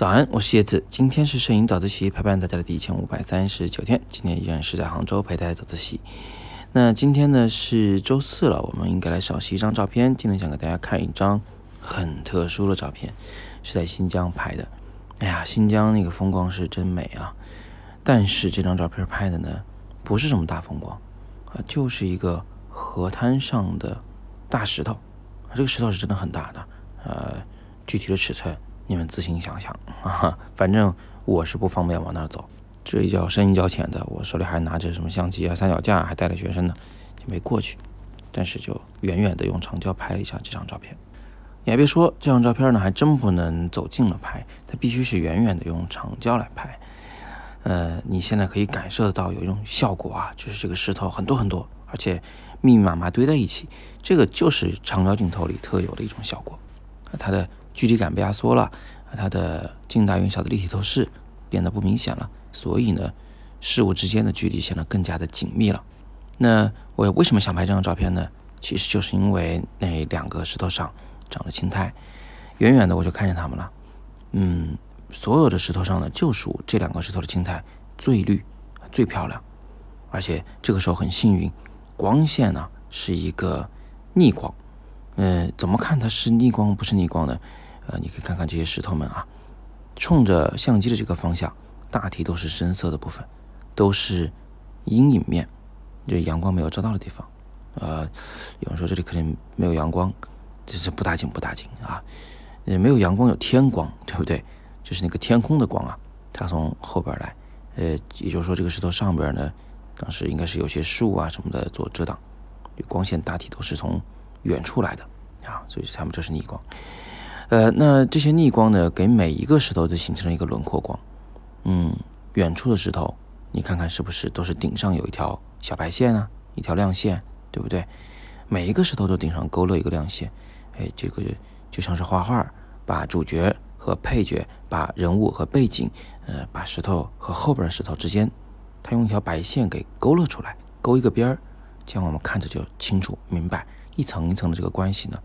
早安，我是叶子。今天是摄影早自习陪伴大家的第一千五百三十九天，今天依然是在杭州陪大家早自习。那今天呢是周四了，我们应该来赏析一张照片。今天想给大家看一张很特殊的照片，是在新疆拍的。哎呀，新疆那个风光是真美啊！但是这张照片拍的呢，不是什么大风光啊，就是一个河滩上的大石头。这个石头是真的很大的，呃，具体的尺寸。你们自行想想啊，反正我是不方便往那儿走。这一脚深一脚浅的，我手里还拿着什么相机啊、三脚架，还带着学生呢，就没过去。但是就远远的用长焦拍了一下这张照片。你还别说，这张照片呢还真不能走近了拍，它必须是远远的用长焦来拍。呃，你现在可以感受得到有一种效果啊，就是这个石头很多很多，而且密密麻麻堆在一起，这个就是长焦镜头里特有的一种效果。它的。距离感被压缩了，它的近大远小的立体透视变得不明显了，所以呢，事物之间的距离显得更加的紧密了。那我为什么想拍这张照片呢？其实就是因为那两个石头上长了青苔，远远的我就看见它们了。嗯，所有的石头上呢，就属这两个石头的青苔最绿、最漂亮，而且这个时候很幸运，光线呢是一个逆光。嗯，怎么看它是逆光不是逆光呢？呃，你可以看看这些石头们啊，冲着相机的这个方向，大体都是深色的部分，都是阴影面，就是阳光没有照到的地方。呃，有人说这里肯定没有阳光，这是不打紧不打紧啊。也，没有阳光有天光，对不对？就是那个天空的光啊，它从后边来。呃，也就是说这个石头上边呢，当时应该是有些树啊什么的做遮挡，光线大体都是从远处来的啊，所以他们这是逆光。呃，那这些逆光呢，给每一个石头都形成了一个轮廓光。嗯，远处的石头，你看看是不是都是顶上有一条小白线啊，一条亮线，对不对？每一个石头都顶上勾勒一个亮线，哎，这个就像是画画，把主角和配角，把人物和背景，呃，把石头和后边的石头之间，他用一条白线给勾勒出来，勾一个边儿，这样我们看着就清楚明白，一层一层的这个关系呢，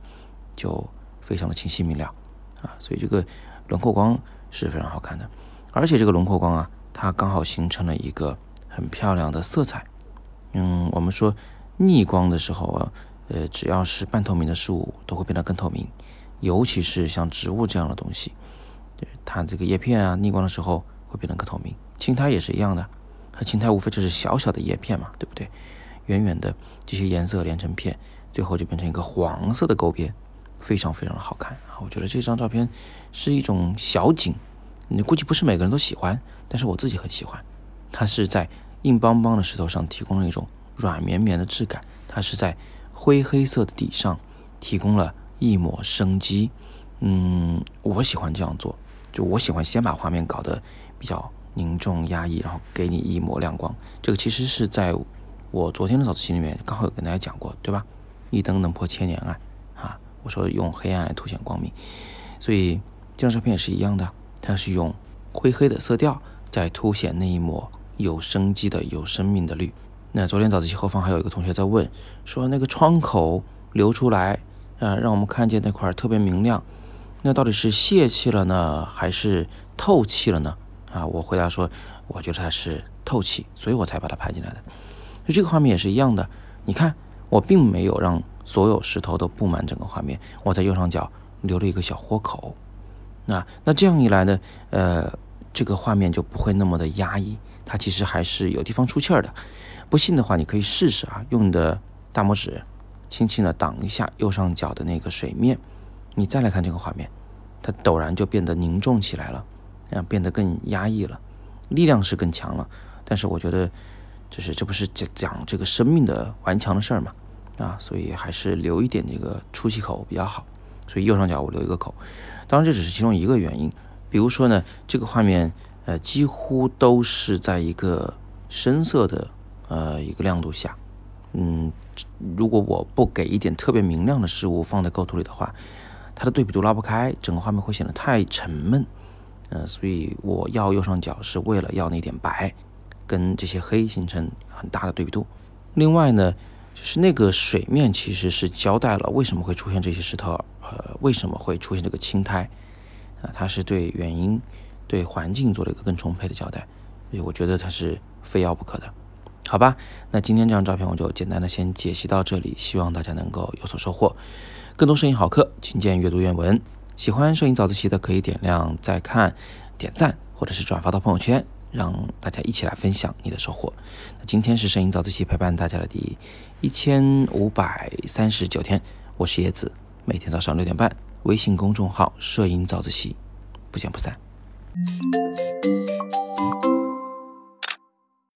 就。非常的清晰明了啊，所以这个轮廓光是非常好看的，而且这个轮廓光啊，它刚好形成了一个很漂亮的色彩。嗯，我们说逆光的时候啊，呃，只要是半透明的事物都会变得更透明，尤其是像植物这样的东西，它这个叶片啊，逆光的时候会变得更透明。青苔也是一样的，它青苔无非就是小小的叶片嘛，对不对？远远的这些颜色连成片，最后就变成一个黄色的勾边。非常非常的好看啊！我觉得这张照片是一种小景，你估计不是每个人都喜欢，但是我自己很喜欢。它是在硬邦邦的石头上提供了一种软绵绵的质感，它是在灰黑色的底上提供了一抹生机。嗯，我喜欢这样做，就我喜欢先把画面搞得比较凝重压抑，然后给你一抹亮光。这个其实是在我昨天的早自习里面刚好有跟大家讲过，对吧？一灯能破千年暗。我说用黑暗来凸显光明，所以这张照片也是一样的，它是用灰黑的色调在凸显那一抹有生机的、有生命的绿。那昨天早自习后方还有一个同学在问，说那个窗口流出来啊，让我们看见那块特别明亮，那到底是泄气了呢，还是透气了呢？啊，我回答说，我觉得它是透气，所以我才把它拍进来的。就这个画面也是一样的，你看，我并没有让。所有石头都布满整个画面，我在右上角留了一个小豁口，那那这样一来呢，呃，这个画面就不会那么的压抑，它其实还是有地方出气儿的。不信的话，你可以试试啊，用你的大拇指轻轻的挡一下右上角的那个水面，你再来看这个画面，它陡然就变得凝重起来了，这样变得更压抑了，力量是更强了。但是我觉得，就是这不是讲讲这个生命的顽强的事儿嘛。啊，所以还是留一点这个出气口比较好。所以右上角我留一个口，当然这只是其中一个原因。比如说呢，这个画面呃几乎都是在一个深色的呃一个亮度下，嗯，如果我不给一点特别明亮的事物放在构图里的话，它的对比度拉不开，整个画面会显得太沉闷。呃，所以我要右上角是为了要那点白跟这些黑形成很大的对比度。另外呢。就是那个水面其实是交代了为什么会出现这些石头，呃，为什么会出现这个青苔，啊，它是对原因、对环境做了一个更充沛的交代，所以我觉得它是非要不可的，好吧？那今天这张照片我就简单的先解析到这里，希望大家能够有所收获。更多摄影好课，请见阅读原文。喜欢摄影早自习的可以点亮再看、点赞或者是转发到朋友圈，让大家一起来分享你的收获。那今天是摄影早自习陪伴大家的第一千五百三十九天，我是叶子，每天早上六点半，微信公众号“摄影早自习”，不见不散。